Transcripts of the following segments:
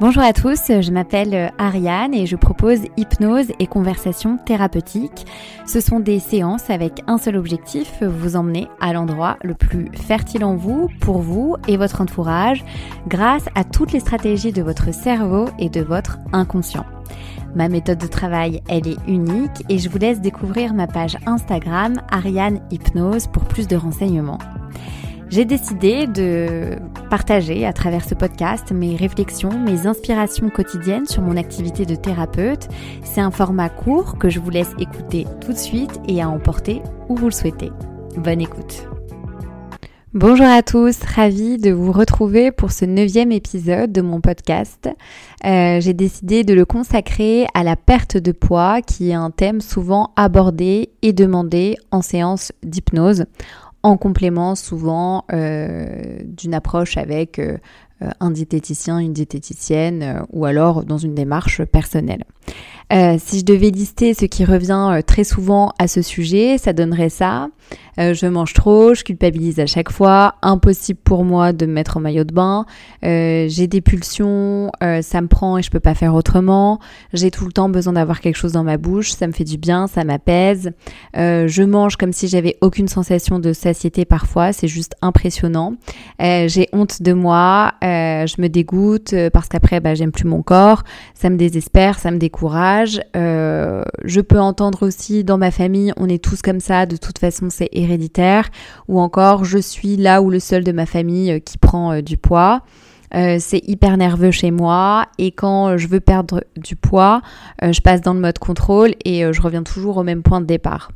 Bonjour à tous, je m'appelle Ariane et je propose hypnose et conversation thérapeutique. Ce sont des séances avec un seul objectif, vous emmener à l'endroit le plus fertile en vous, pour vous et votre entourage, grâce à toutes les stratégies de votre cerveau et de votre inconscient. Ma méthode de travail, elle est unique et je vous laisse découvrir ma page Instagram Ariane Hypnose pour plus de renseignements j'ai décidé de partager à travers ce podcast mes réflexions, mes inspirations quotidiennes sur mon activité de thérapeute. C'est un format court que je vous laisse écouter tout de suite et à emporter où vous le souhaitez. Bonne écoute. Bonjour à tous, ravie de vous retrouver pour ce neuvième épisode de mon podcast. Euh, j'ai décidé de le consacrer à la perte de poids qui est un thème souvent abordé et demandé en séance d'hypnose en complément souvent euh, d'une approche avec euh, un diététicien, une diététicienne euh, ou alors dans une démarche personnelle. Euh, si je devais lister ce qui revient euh, très souvent à ce sujet, ça donnerait ça. Euh, je mange trop, je culpabilise à chaque fois, impossible pour moi de me mettre en maillot de bain, j'ai des pulsions, ça me prend et je peux pas faire autrement, j'ai tout le temps besoin d'avoir quelque chose dans ma bouche, ça me fait du bien, ça m'apaise, je mange comme si j'avais aucune sensation de satiété parfois, c'est juste impressionnant, j'ai honte de moi, je me dégoûte parce qu'après bah, j'aime plus mon corps, ça me désespère, ça me décourage, euh, je peux entendre aussi dans ma famille, on est tous comme ça, de toute façon c'est héréditaire. Ou encore, je suis là où le seul de ma famille euh, qui prend euh, du poids. c'est hyper nerveux chez moi et quand je veux perdre du poids, je passe dans le mode contrôle et je reviens toujours au même point de départ.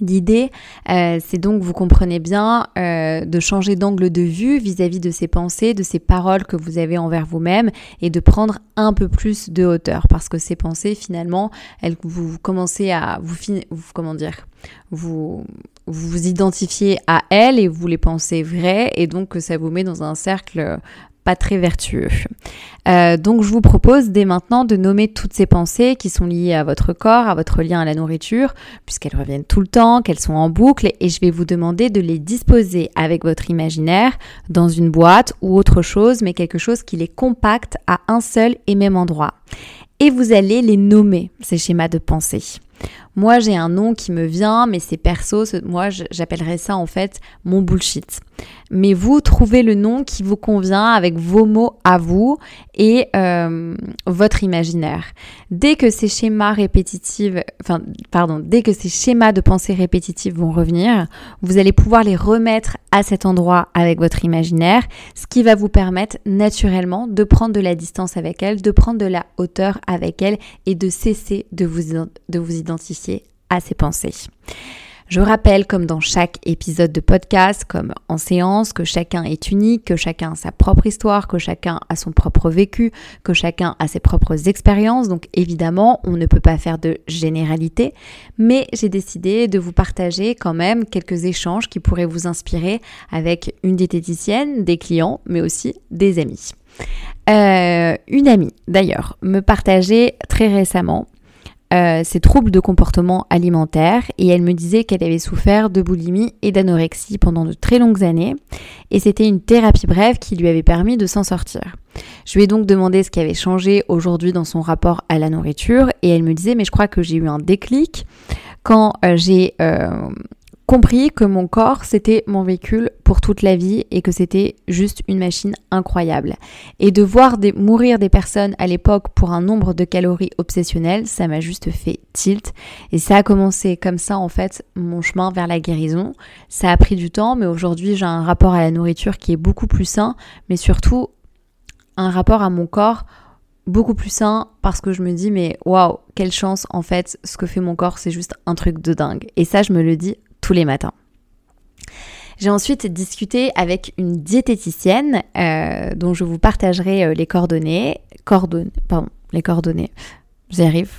L'idée, euh, c'est donc, vous comprenez bien, euh, de changer d'angle de vue vis-à-vis de ces pensées, de ces paroles que vous avez envers vous-même et de prendre un peu plus de hauteur. Parce que ces pensées, finalement, elles, vous commencez à vous, vous comment dire, vous vous identifiez à elles et vous les pensez vraies et donc ça vous met dans un cercle pas très vertueux. Euh, donc je vous propose dès maintenant de nommer toutes ces pensées qui sont liées à votre corps, à votre lien à la nourriture, puisqu'elles reviennent tout le temps, qu'elles sont en boucle, et je vais vous demander de les disposer avec votre imaginaire dans une boîte ou autre chose, mais quelque chose qui les compacte à un seul et même endroit. Et vous allez les nommer, ces schémas de pensée. Moi, j'ai un nom qui me vient, mais c'est perso. Moi, j'appellerais ça en fait mon bullshit. Mais vous trouvez le nom qui vous convient avec vos mots à vous et euh, votre imaginaire. Dès que ces schémas répétitifs, pardon, dès que ces schémas de pensée répétitifs vont revenir, vous allez pouvoir les remettre à cet endroit avec votre imaginaire, ce qui va vous permettre naturellement de prendre de la distance avec elle, de prendre de la hauteur avec elle et de cesser de vous, de vous identifier à ses pensées. Je rappelle, comme dans chaque épisode de podcast, comme en séance, que chacun est unique, que chacun a sa propre histoire, que chacun a son propre vécu, que chacun a ses propres expériences. Donc évidemment, on ne peut pas faire de généralité, mais j'ai décidé de vous partager quand même quelques échanges qui pourraient vous inspirer avec une diététicienne, des clients, mais aussi des amis. Euh, une amie, d'ailleurs, me partageait très récemment euh, ses troubles de comportement alimentaire. Et elle me disait qu'elle avait souffert de boulimie et d'anorexie pendant de très longues années. Et c'était une thérapie brève qui lui avait permis de s'en sortir. Je lui ai donc demandé ce qui avait changé aujourd'hui dans son rapport à la nourriture. Et elle me disait mais je crois que j'ai eu un déclic. Quand euh, j'ai euh, compris que mon corps c'était mon véhicule pour toute la vie et que c'était juste une machine incroyable. Et de voir mourir des personnes à l'époque pour un nombre de calories obsessionnel, ça m'a juste fait tilt. Et ça a commencé comme ça en fait mon chemin vers la guérison. Ça a pris du temps, mais aujourd'hui j'ai un rapport à la nourriture qui est beaucoup plus sain, mais surtout un rapport à mon corps beaucoup plus sain parce que je me dis mais waouh quelle chance en fait ce que fait mon corps c'est juste un truc de dingue et ça je me le dis tous les matins. J'ai ensuite discuté avec une diététicienne euh, dont je vous partagerai euh, les coordonnées. Pardon, les coordonnées. J'arrive,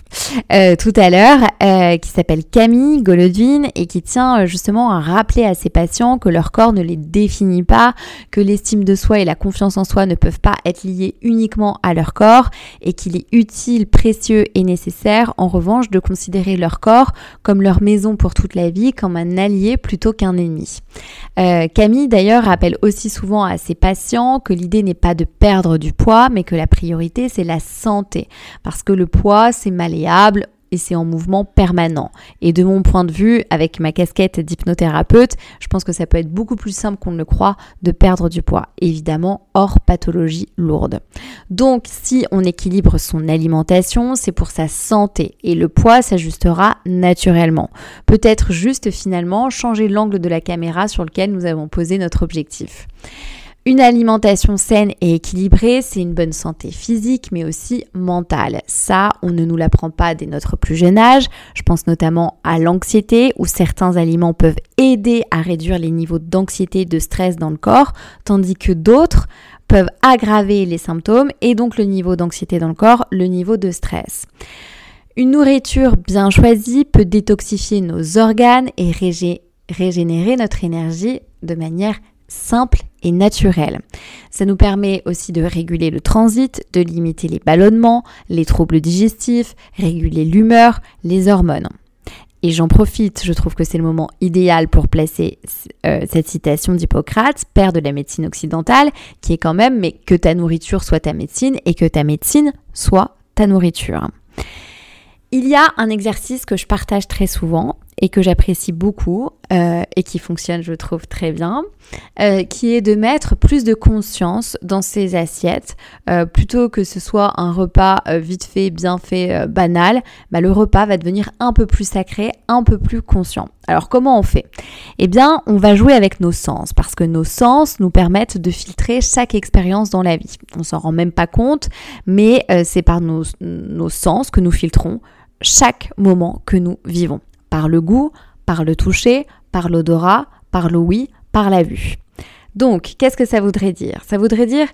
euh, tout à l'heure, euh, qui s'appelle Camille Golodvin et qui tient euh, justement à rappeler à ses patients que leur corps ne les définit pas, que l'estime de soi et la confiance en soi ne peuvent pas être liés uniquement à leur corps et qu'il est utile, précieux et nécessaire en revanche de considérer leur corps comme leur maison pour toute la vie, comme un allié plutôt qu'un ennemi. Camille d'ailleurs rappelle aussi souvent à ses patients que l'idée n'est pas de perdre du poids, mais que la priorité c'est la santé, parce que le poids c'est malléable et c'est en mouvement permanent. Et de mon point de vue, avec ma casquette d'hypnothérapeute, je pense que ça peut être beaucoup plus simple qu'on ne le croit de perdre du poids, évidemment hors pathologie lourde. Donc si on équilibre son alimentation, c'est pour sa santé et le poids s'ajustera naturellement. Peut-être juste finalement changer l'angle de la caméra sur lequel nous avons posé notre objectif. Une alimentation saine et équilibrée, c'est une bonne santé physique mais aussi mentale. Ça, on ne nous l'apprend pas dès notre plus jeune âge. Je pense notamment à l'anxiété où certains aliments peuvent aider à réduire les niveaux d'anxiété et de stress dans le corps, tandis que d'autres peuvent aggraver les symptômes et donc le niveau d'anxiété dans le corps, le niveau de stress. Une nourriture bien choisie peut détoxifier nos organes et régénérer notre énergie de manière simple naturel. Ça nous permet aussi de réguler le transit, de limiter les ballonnements, les troubles digestifs, réguler l'humeur, les hormones. Et j'en profite, je trouve que c'est le moment idéal pour placer euh, cette citation d'Hippocrate, père de la médecine occidentale, qui est quand même mais que ta nourriture soit ta médecine et que ta médecine soit ta nourriture. Il y a un exercice que je partage très souvent et que j'apprécie beaucoup euh, et qui fonctionne, je trouve, très bien, euh, qui est de mettre plus de conscience dans ses assiettes, euh, plutôt que ce soit un repas vite fait, bien fait, banal, bah, le repas va devenir un peu plus sacré, un peu plus conscient. Alors comment on fait? Eh bien, on va jouer avec nos sens, parce que nos sens nous permettent de filtrer chaque expérience dans la vie. On s'en rend même pas compte, mais c'est par nos, nos sens que nous filtrons chaque moment que nous vivons par le goût, par le toucher, par l'odorat, par l'ouïe, par la vue. Donc, qu'est-ce que ça voudrait dire? Ça voudrait dire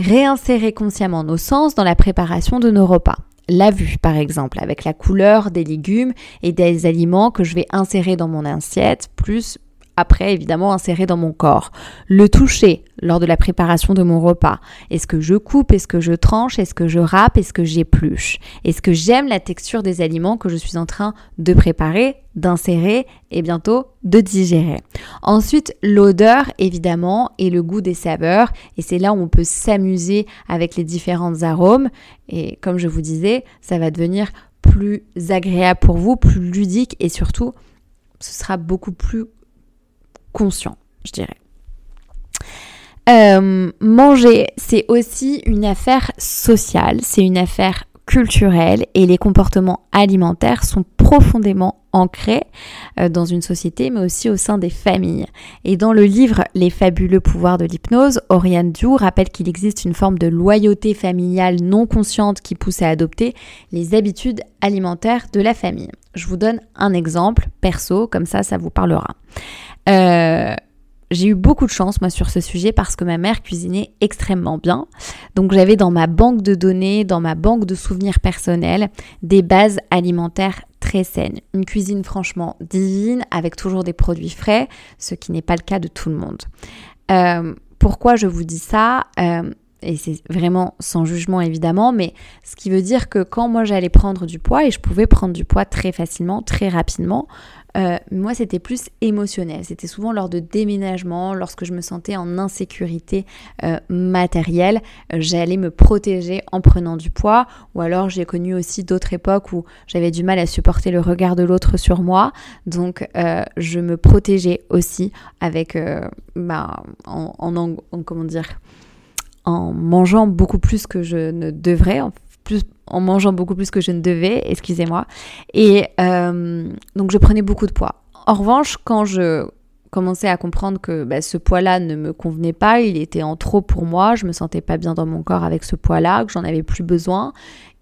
réinsérer consciemment nos sens dans la préparation de nos repas. La vue, par exemple, avec la couleur des légumes et des aliments que je vais insérer dans mon assiette, plus après évidemment inséré dans mon corps. Le toucher lors de la préparation de mon repas. Est-ce que je coupe? Est-ce que je tranche? Est-ce que je râpe? Est-ce que j'épluche? Est-ce que j'aime la texture des aliments que je suis en train de préparer, d'insérer et bientôt de digérer? Ensuite, l'odeur évidemment et le goût des saveurs. Et c'est là où on peut s'amuser avec les différents arômes. Et comme je vous disais, ça va devenir plus agréable pour vous, plus ludique et surtout, ce sera beaucoup plus conscient, je dirais. Euh, manger, c'est aussi une affaire sociale, c'est une affaire culturelle et les comportements alimentaires sont profondément ancrés euh, dans une société mais aussi au sein des familles. Et dans le livre Les fabuleux pouvoirs de l'hypnose, Oriane Diou rappelle qu'il existe une forme de loyauté familiale non consciente qui pousse à adopter les habitudes alimentaires de la famille. Je vous donne un exemple perso, comme ça ça vous parlera. Euh, j'ai eu beaucoup de chance moi sur ce sujet parce que ma mère cuisinait extrêmement bien. Donc j'avais dans ma banque de données, dans ma banque de souvenirs personnels, des bases alimentaires très saines. Une cuisine franchement divine avec toujours des produits frais, ce qui n'est pas le cas de tout le monde. Euh, pourquoi je vous dis ça? Euh, et c'est vraiment sans jugement évidemment, mais ce qui veut dire que quand moi j'allais prendre du poids, et je pouvais prendre du poids très facilement, très rapidement, euh, moi, c'était plus émotionnel. C'était souvent lors de déménagement, lorsque je me sentais en insécurité euh, matérielle, euh, j'allais me protéger en prenant du poids. Ou alors, j'ai connu aussi d'autres époques où j'avais du mal à supporter le regard de l'autre sur moi. Donc, je me protégeais aussi avec, bah, en, mangeant beaucoup plus que je ne devrais, plus, en mangeant beaucoup plus que je ne devais, excusez-moi. Et euh, donc je prenais beaucoup de poids. En revanche, quand je commençais à comprendre que bah, ce poids-là ne me convenait pas, il était en trop pour moi, je me sentais pas bien dans mon corps avec ce poids-là, que j'en avais plus besoin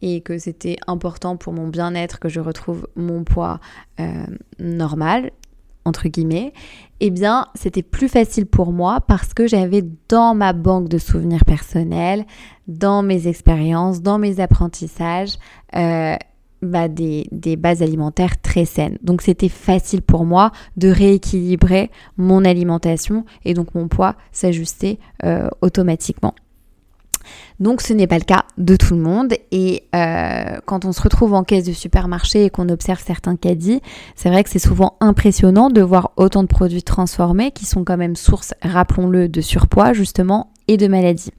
et que c'était important pour mon bien-être que je retrouve mon poids euh, normal, entre guillemets, eh bien, c'était plus facile pour moi parce que j'avais dans ma banque de souvenirs personnels, dans mes expériences, dans mes apprentissages, euh, bah, des, bases alimentaires très saines. Donc c'était facile pour moi de rééquilibrer mon alimentation et donc mon poids s'ajuster euh, automatiquement. Donc ce n'est pas le cas de tout le monde et euh, quand on se retrouve en caisse de supermarché et qu'on observe certains caddies, c'est vrai que c'est souvent impressionnant de voir autant de produits transformés qui sont quand même source, rappelons-le, de surpoids justement et de maladies.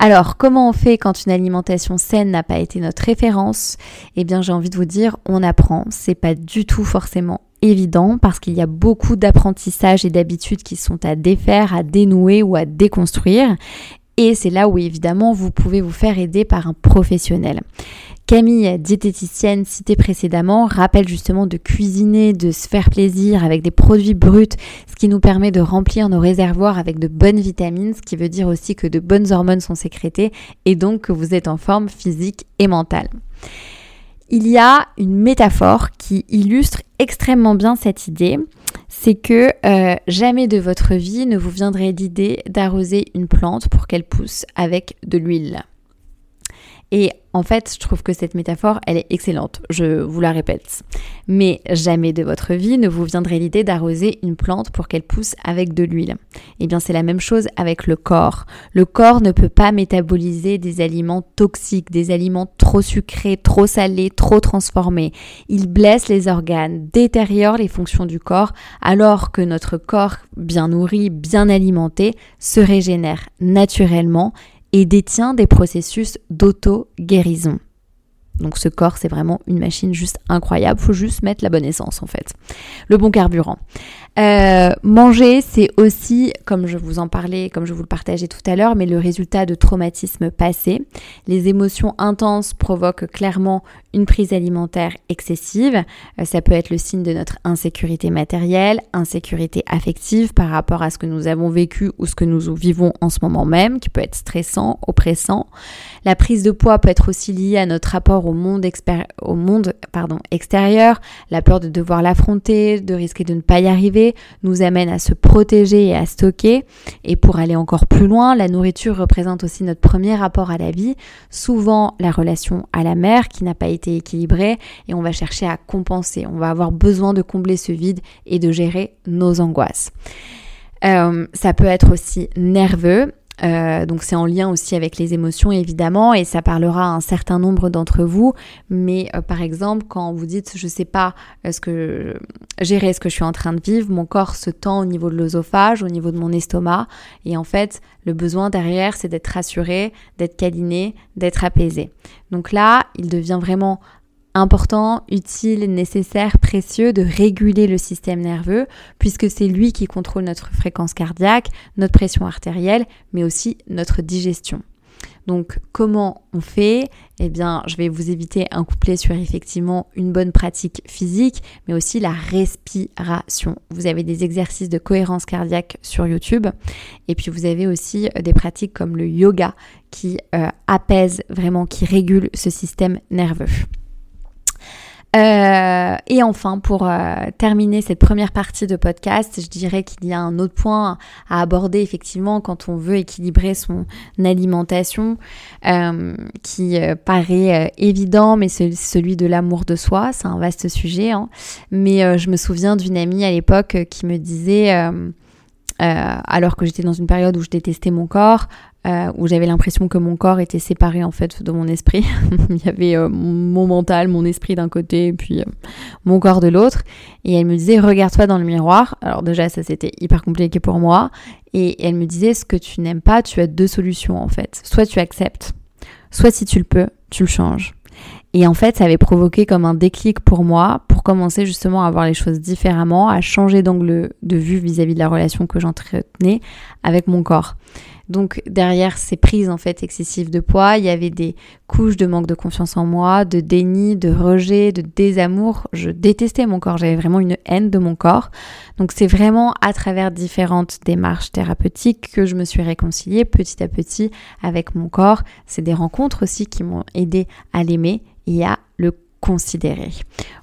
Alors, comment on fait quand une alimentation saine n'a pas été notre référence? Eh bien, j'ai envie de vous dire, on apprend. C'est pas du tout forcément évident parce qu'il y a beaucoup d'apprentissages et d'habitudes qui sont à défaire, à dénouer ou à déconstruire. Et c'est là où évidemment vous pouvez vous faire aider par un professionnel. Camille, diététicienne citée précédemment, rappelle justement de cuisiner, de se faire plaisir avec des produits bruts, ce qui nous permet de remplir nos réservoirs avec de bonnes vitamines, ce qui veut dire aussi que de bonnes hormones sont sécrétées et donc que vous êtes en forme physique et mentale. Il y a une métaphore qui illustre extrêmement bien cette idée, c'est que euh, jamais de votre vie ne vous viendrait l'idée d'arroser une plante pour qu'elle pousse avec de l'huile. Et en fait, je trouve que cette métaphore, elle est excellente, je vous la répète. Mais jamais de votre vie ne vous viendrait l'idée d'arroser une plante pour qu'elle pousse avec de l'huile. Eh bien, c'est la même chose avec le corps. Le corps ne peut pas métaboliser des aliments toxiques, des aliments trop sucrés, trop salés, trop transformés. Il blesse les organes, détériore les fonctions du corps, alors que notre corps, bien nourri, bien alimenté, se régénère naturellement et détient des processus d'auto-guérison. Donc ce corps, c'est vraiment une machine juste incroyable. Faut juste mettre la bonne essence en fait. Le bon carburant. Euh, manger, c'est aussi, comme je vous en parlais, comme je vous le partageais tout à l'heure, mais le résultat de traumatismes passés. Les émotions intenses provoquent clairement une prise alimentaire excessive. Euh, ça peut être le signe de notre insécurité matérielle, insécurité affective par rapport à ce que nous avons vécu ou ce que nous vivons en ce moment même, qui peut être stressant, oppressant. La prise de poids peut être aussi liée à notre rapport au monde, extérieur, la peur de devoir l'affronter, de risquer de ne pas y arriver nous amène à se protéger et à stocker. Et pour aller encore plus loin, la nourriture représente aussi notre premier rapport à la vie, souvent la relation à la mère qui n'a pas été équilibrée et on va chercher à compenser. On va avoir besoin de combler ce vide et de gérer nos angoisses. Euh, ça peut être aussi nerveux. Euh, donc c'est en lien aussi avec les émotions évidemment et ça parlera à un certain nombre d'entre vous. Mais euh, par exemple quand vous dites je sais pas ce que gérer ce que je suis en train de vivre, mon corps se tend au niveau de l'œsophage, au niveau de mon estomac et en fait le besoin derrière c'est d'être rassuré, d'être câliné, d'être apaisé. Donc là il devient vraiment important, utile, nécessaire, précieux de réguler le système nerveux, puisque c'est lui qui contrôle notre fréquence cardiaque, notre pression artérielle, mais aussi notre digestion. Donc comment on fait? Eh bien, je vais vous éviter un couplet sur effectivement une bonne pratique physique, mais aussi la respiration. Vous avez des exercices de cohérence cardiaque sur YouTube, et puis vous avez aussi euh, des pratiques comme le yoga qui euh, apaise vraiment, qui régule ce système nerveux. Euh, et enfin, pour euh, terminer cette première partie de podcast, je dirais qu'il y a un autre point à aborder effectivement quand on veut équilibrer son alimentation, euh, qui paraît évident, mais c'est celui de l'amour de soi. C'est un vaste sujet. Hein. Mais je me souviens d'une amie à l'époque qui me disait, alors que j'étais dans une période où je détestais mon corps, euh, où j'avais l'impression que mon corps était séparé en fait de mon esprit. Il y avait euh, mon mental, mon esprit d'un côté et puis euh, mon corps de l'autre. Et elle me disait regarde-toi dans le miroir. Alors déjà ça c'était hyper compliqué pour moi. Et elle me disait ce que tu n'aimes pas, tu as deux solutions en fait. Soit tu acceptes, soit si tu le peux, tu le changes. Et en fait, ça avait provoqué comme un déclic pour moi commencer justement à voir les choses différemment, à changer d'angle de vue vis-à-vis -vis de la relation que j'entretenais avec mon corps. Donc derrière ces prises en fait excessives de poids, il y avait des couches de manque de confiance en moi, de déni, de rejet, de désamour. Je détestais mon corps, j'avais vraiment une haine de mon corps. Donc c'est vraiment à travers différentes démarches thérapeutiques que je me suis réconciliée petit à petit avec mon corps. C'est des rencontres aussi qui m'ont aidé à l'aimer et à le considérer.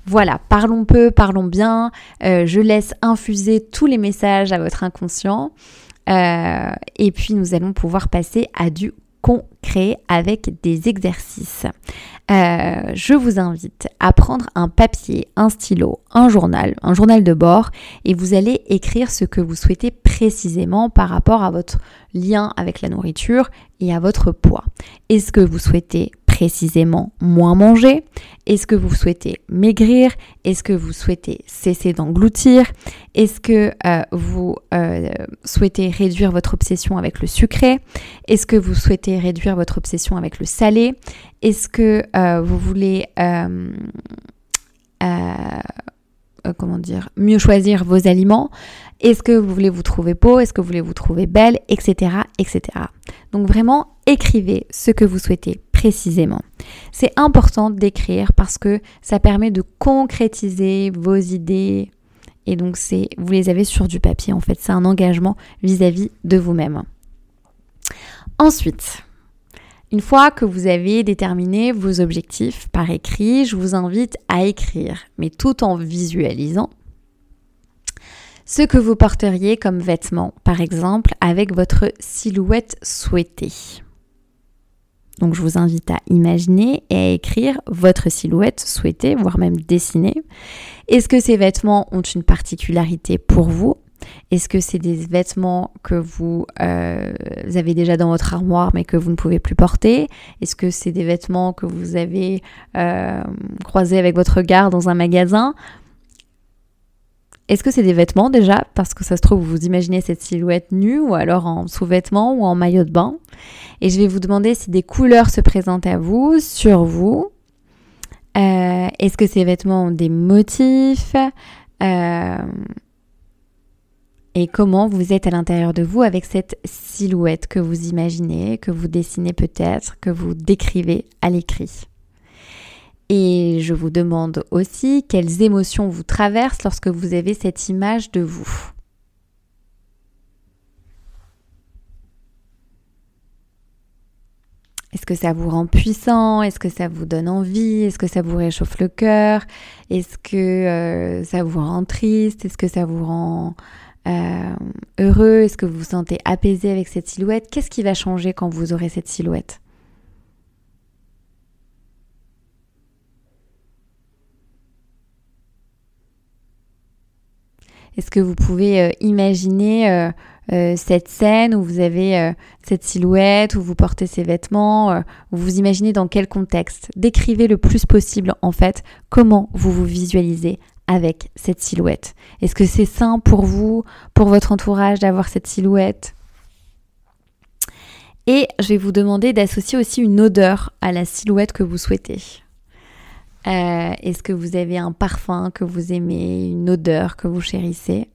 Voilà, parlons peu, parlons bien. Euh, je laisse infuser tous les messages à votre inconscient. Euh, et puis nous allons pouvoir passer à du concret avec des exercices. Euh, je vous invite à prendre un papier, un stylo, un journal, un journal de bord et vous allez écrire ce que vous souhaitez précisément par rapport à votre lien avec la nourriture et à votre poids. Est-ce que vous souhaitez précisément moins manger? Est-ce que vous souhaitez maigrir? Est-ce que vous souhaitez cesser d'engloutir? Est-ce que euh, vous euh, souhaitez réduire votre obsession avec le sucré? Est-ce que vous souhaitez réduire votre obsession avec le salé? Est-ce que euh, vous voulez comment dire, mieux choisir vos aliments? Est-ce que vous voulez vous trouver beau? Est-ce que vous voulez vous trouver belle? Etc. etc. Donc vraiment, écrivez ce que vous souhaitez précisément. C'est important d'écrire parce que ça permet de concrétiser vos idées et donc c'est vous les avez sur du papier en fait, c'est un engagement vis-à-vis de vous-même. Ensuite, une fois que vous avez déterminé vos objectifs par écrit, je vous invite à écrire, mais tout en visualisant ce que vous porteriez comme vêtements, par exemple avec votre silhouette souhaitée. Donc je vous invite à imaginer et à écrire votre silhouette souhaitée, voire même dessinée. Est-ce que ces vêtements ont une particularité pour vous? Est-ce que c'est des vêtements que vous, euh, avez déjà dans votre armoire mais que vous ne pouvez plus porter? Est-ce que c'est des vêtements que vous avez euh, croisés avec votre regard dans un magasin? Est-ce que c'est des vêtements déjà Parce que ça se trouve, vous imaginez cette silhouette nue ou alors en sous-vêtements ou en maillot de bain. Et je vais vous demander si des couleurs se présentent à vous, sur vous. Euh, est-ce que ces vêtements ont des motifs euh, Et comment vous êtes à l'intérieur de vous avec cette silhouette que vous imaginez, que vous dessinez peut-être, que vous décrivez à l'écrit? Et je vous demande aussi quelles émotions vous traversent lorsque vous avez cette image de vous. Est-ce que ça vous rend puissant? Est-ce que ça vous donne envie? Est-ce que ça vous réchauffe le cœur? Est-ce que euh, ça vous rend triste? Est-ce que ça vous rend euh, heureux? Est-ce que vous vous sentez apaisé avec cette silhouette? Qu'est-ce qui va changer quand vous aurez cette silhouette? Est-ce que vous pouvez euh, imaginer euh, euh, cette scène où vous avez cette silhouette, où vous portez ces vêtements, vous vous imaginez dans quel contexte? Décrivez le plus possible en fait comment vous vous visualisez avec cette silhouette. Est-ce que c'est sain pour vous, pour votre entourage d'avoir cette silhouette? Et je vais vous demander d'associer aussi une odeur à la silhouette que vous souhaitez. Euh, est-ce que vous avez un parfum que vous aimez, une odeur que vous chérissez?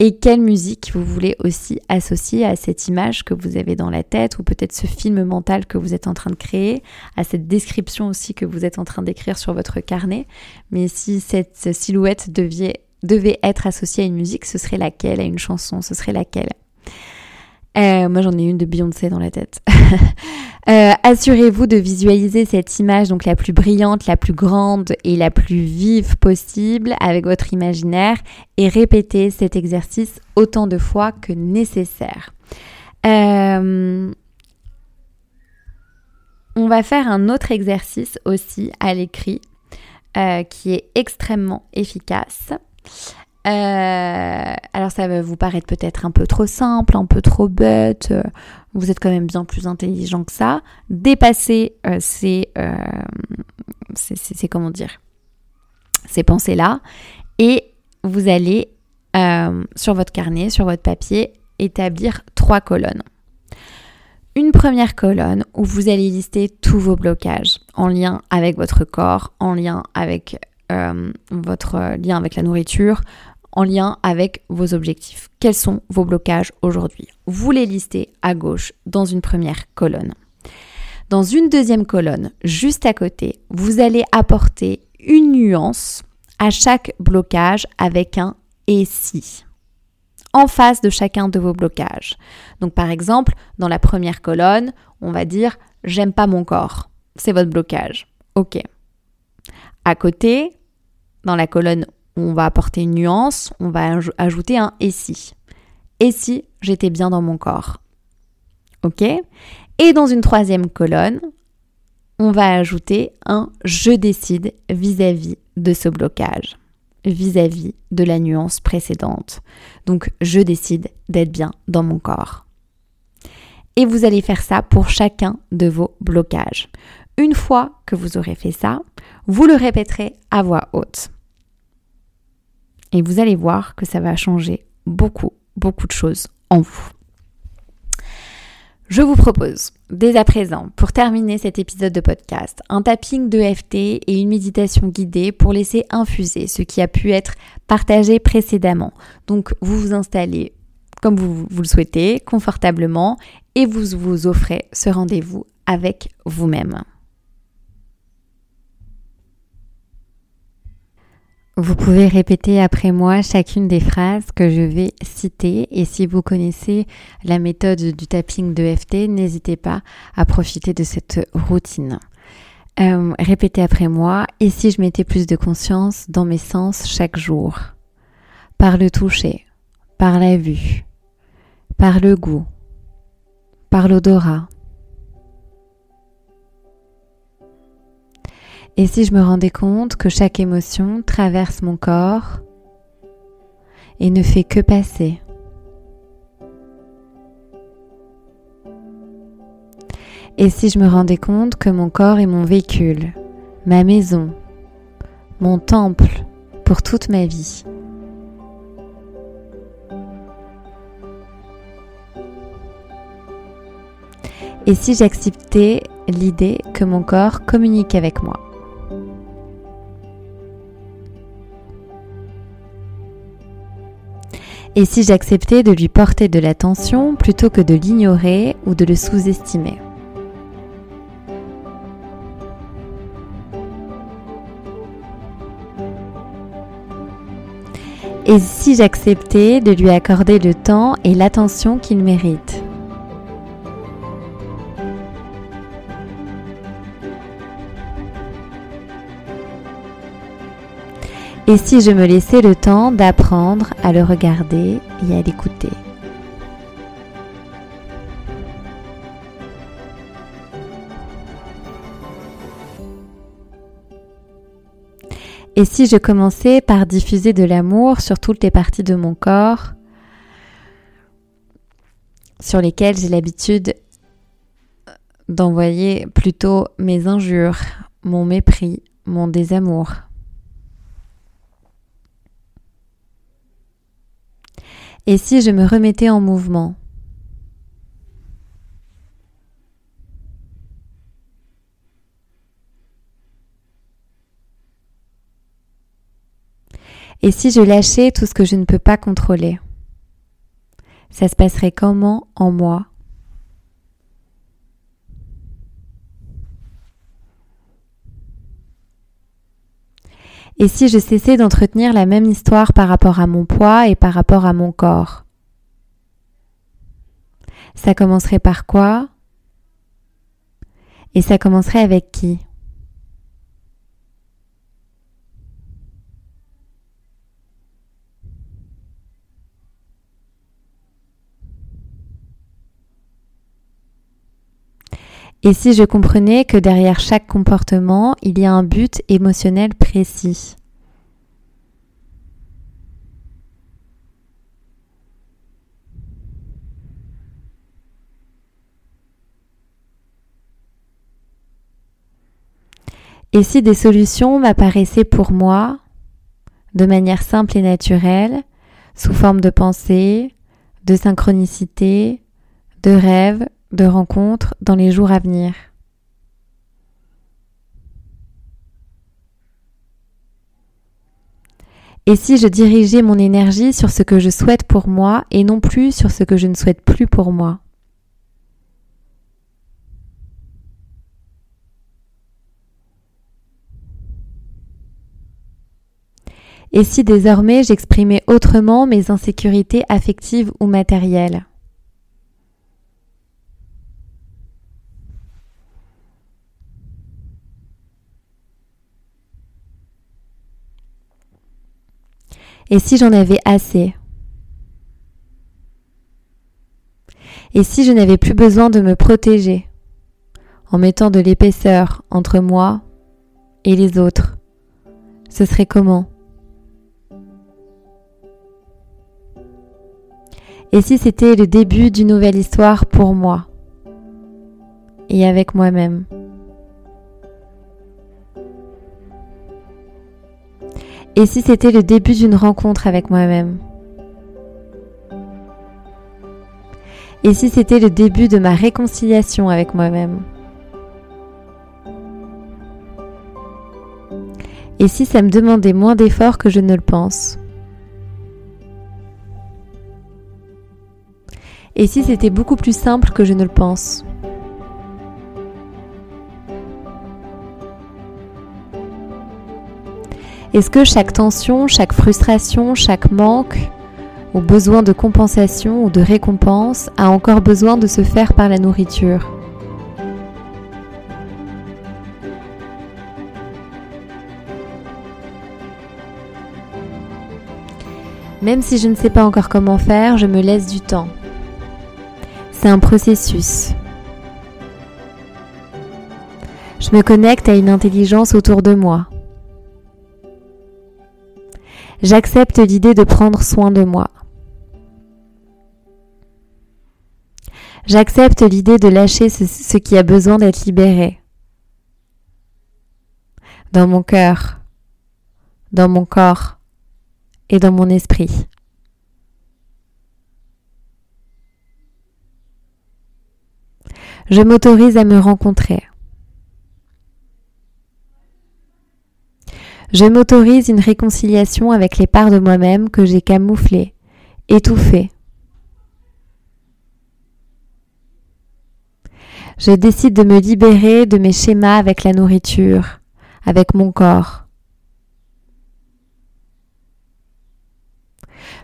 Et quelle musique vous voulez aussi associer à cette image que vous avez dans la tête ou peut-être ce film mental que vous êtes en train de créer, à cette description aussi que vous êtes en train d'écrire sur votre carnet? Mais si cette silhouette devait, devait être associée à une musique, ce serait laquelle? À une chanson, ce serait laquelle? Euh, moi, j'en ai une de Beyoncé dans la tête. Euh, assurez-vous de visualiser cette image, donc la plus brillante, la plus grande et la plus vive possible avec votre imaginaire et répétez cet exercice autant de fois que nécessaire. Euh, on va faire un autre exercice aussi à l'écrit qui est extrêmement efficace. Euh, alors ça va vous paraître peut-être un peu trop simple, un peu trop bête, euh, vous êtes quand même bien plus intelligent que ça. Dépassez euh, ces, comment dire, ces pensées-là et vous allez sur votre carnet, sur votre papier, établir trois colonnes. Une première colonne où vous allez lister tous vos blocages en lien avec votre corps, en lien avec votre lien avec la nourriture, en lien avec vos objectifs. Quels sont vos blocages aujourd'hui? Vous les listez à gauche dans une première colonne. Dans une deuxième colonne, juste à côté, vous allez apporter une nuance à chaque blocage avec un et si en face de chacun de vos blocages. Donc par exemple, dans la première colonne, on va dire j'aime pas mon corps. C'est votre blocage. OK. À côté, dans la colonne on va apporter une nuance, on va ajouter un et si. Et si j'étais bien dans mon corps Ok? Et dans une troisième colonne, on va ajouter un je décide vis-à-vis de ce blocage, vis-à-vis de la nuance précédente. Donc je décide d'être bien dans mon corps. Et vous allez faire ça pour chacun de vos blocages. Une fois que vous aurez fait ça, vous le répéterez à voix haute. Et vous allez voir que ça va changer beaucoup, beaucoup de choses en vous. Je vous propose dès à présent, pour terminer cet épisode de podcast, un tapping de FT et une méditation guidée pour laisser infuser ce qui a pu être partagé précédemment. Donc vous vous installez comme vous, vous le souhaitez, confortablement, et vous vous offrez ce rendez-vous avec vous-même. Vous pouvez répéter après moi chacune des phrases que je vais citer. Et si vous connaissez la méthode du tapping de FT, n'hésitez pas à profiter de cette routine. Euh, répétez après moi. Et si je mettais plus de conscience dans mes sens chaque jour? Par le toucher, par la vue, par le goût, par l'odorat, Et si je me rendais compte que chaque émotion traverse mon corps et ne fait que passer. Et si je me rendais compte que mon corps est mon véhicule, ma maison, mon temple pour toute ma vie. Et si j'acceptais l'idée que mon corps communique avec moi Et si j'acceptais de lui porter de l'attention plutôt que de l'ignorer ou de le sous-estimer Et si j'acceptais de lui accorder le temps et l'attention qu'il mérite Et si je me laissais le temps d'apprendre à le regarder et à l'écouter. Et si je commençais par diffuser de l'amour sur toutes les parties de mon corps sur lesquelles j'ai l'habitude d'envoyer plutôt mes injures, mon mépris, mon désamour Et si je me remettais en mouvement? Et si je lâchais tout ce que je ne peux pas contrôler? Ça se passerait comment en moi? Et si je cessais d'entretenir la même histoire par rapport à mon poids et par rapport à mon corps? Ça commencerait par quoi? Et ça commencerait avec qui? Et si je comprenais que derrière chaque comportement, il y a un but émotionnel précis. Et si des solutions m'apparaissaient pour moi de manière simple et naturelle, sous forme de pensée, de synchronicité, de rêve, de rencontres dans les jours à venir. Et si je dirigeais mon énergie sur ce que je souhaite pour moi et non plus sur ce que je ne souhaite plus pour moi? Et si désormais j'exprimais autrement mes insécurités affectives ou matérielles? Et si j'en avais assez? Et si je n'avais plus besoin de me protéger en mettant de l'épaisseur entre moi et les autres, ce serait comment? Et si c'était le début d'une nouvelle histoire pour moi et avec moi-même? Et si c'était le début d'une rencontre avec moi-même Et si c'était le début de ma réconciliation avec moi-même Et si ça me demandait moins d'efforts que je ne le pense Et si c'était beaucoup plus simple que je ne le pense Est-ce que chaque tension, chaque frustration, chaque manque ou besoin de compensation ou de récompense a encore besoin de se faire par la nourriture? Même si je ne sais pas encore comment faire, je me laisse du temps. C'est un processus. Je me connecte à une intelligence autour de moi. J'accepte l'idée de prendre soin de moi. J'accepte l'idée de lâcher ce, qui a besoin d'être libéré. Dans mon cœur, dans mon corps et dans mon esprit. Je m'autorise à me rencontrer. Je m'autorise une réconciliation avec les parts de moi-même que j'ai camouflées, étouffées, Je décide de me libérer de mes schémas avec la nourriture, avec mon corps.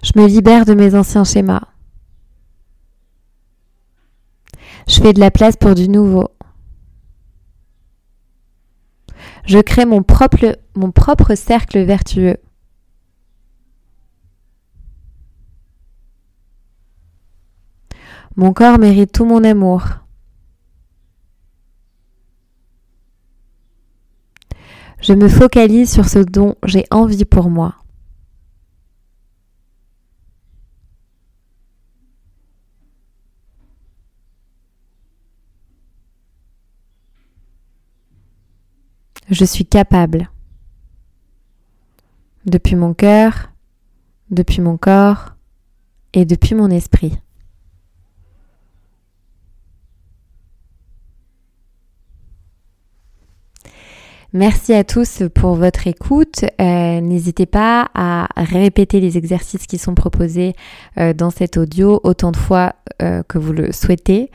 Je me libère de mes anciens schémas. Je fais de la place pour du nouveau. Je crée mon propre, cercle vertueux. Mon corps mérite tout mon amour. Je me focalise sur ce dont j'ai envie pour moi. Je suis capable. Depuis mon cœur, depuis mon corps et depuis mon esprit. Merci à tous pour votre écoute. Euh, n'hésitez pas à répéter les exercices qui sont proposés euh, dans cet audio autant de fois euh, que vous le souhaitez.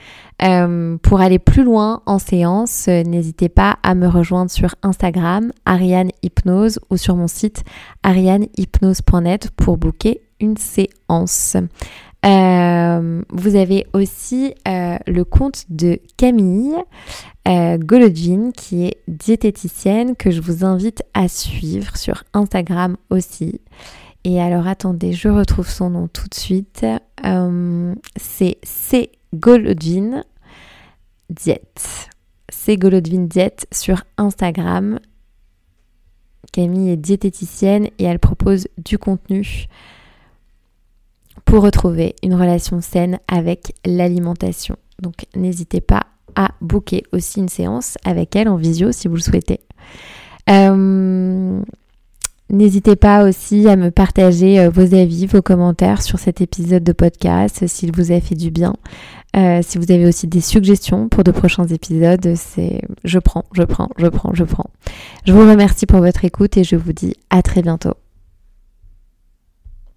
pour aller plus loin en séance, n'hésitez pas à me rejoindre sur Instagram, Ariane Hypnose, ou sur mon site arianehypnose.net pour booker une séance. Euh, vous avez aussi euh, le compte de Camille euh, qui est diététicienne que je vous invite à suivre sur Instagram aussi. Et alors attendez, je retrouve son nom tout de suite. c'est C Golodvin Diète. C'est Golodvin Diète sur Instagram. Camille est diététicienne et elle propose du contenu pour retrouver une relation saine avec l'alimentation. Donc n'hésitez pas à booker aussi une séance avec elle en visio si vous le souhaitez. Euh, n'hésitez pas aussi à me partager euh, vos avis, vos commentaires sur cet épisode de podcast s'il vous a fait du bien. Euh, si vous avez aussi des suggestions pour de prochains épisodes, c'est je prends, je prends, je prends, je prends. Je vous remercie pour votre écoute et je vous dis à très bientôt.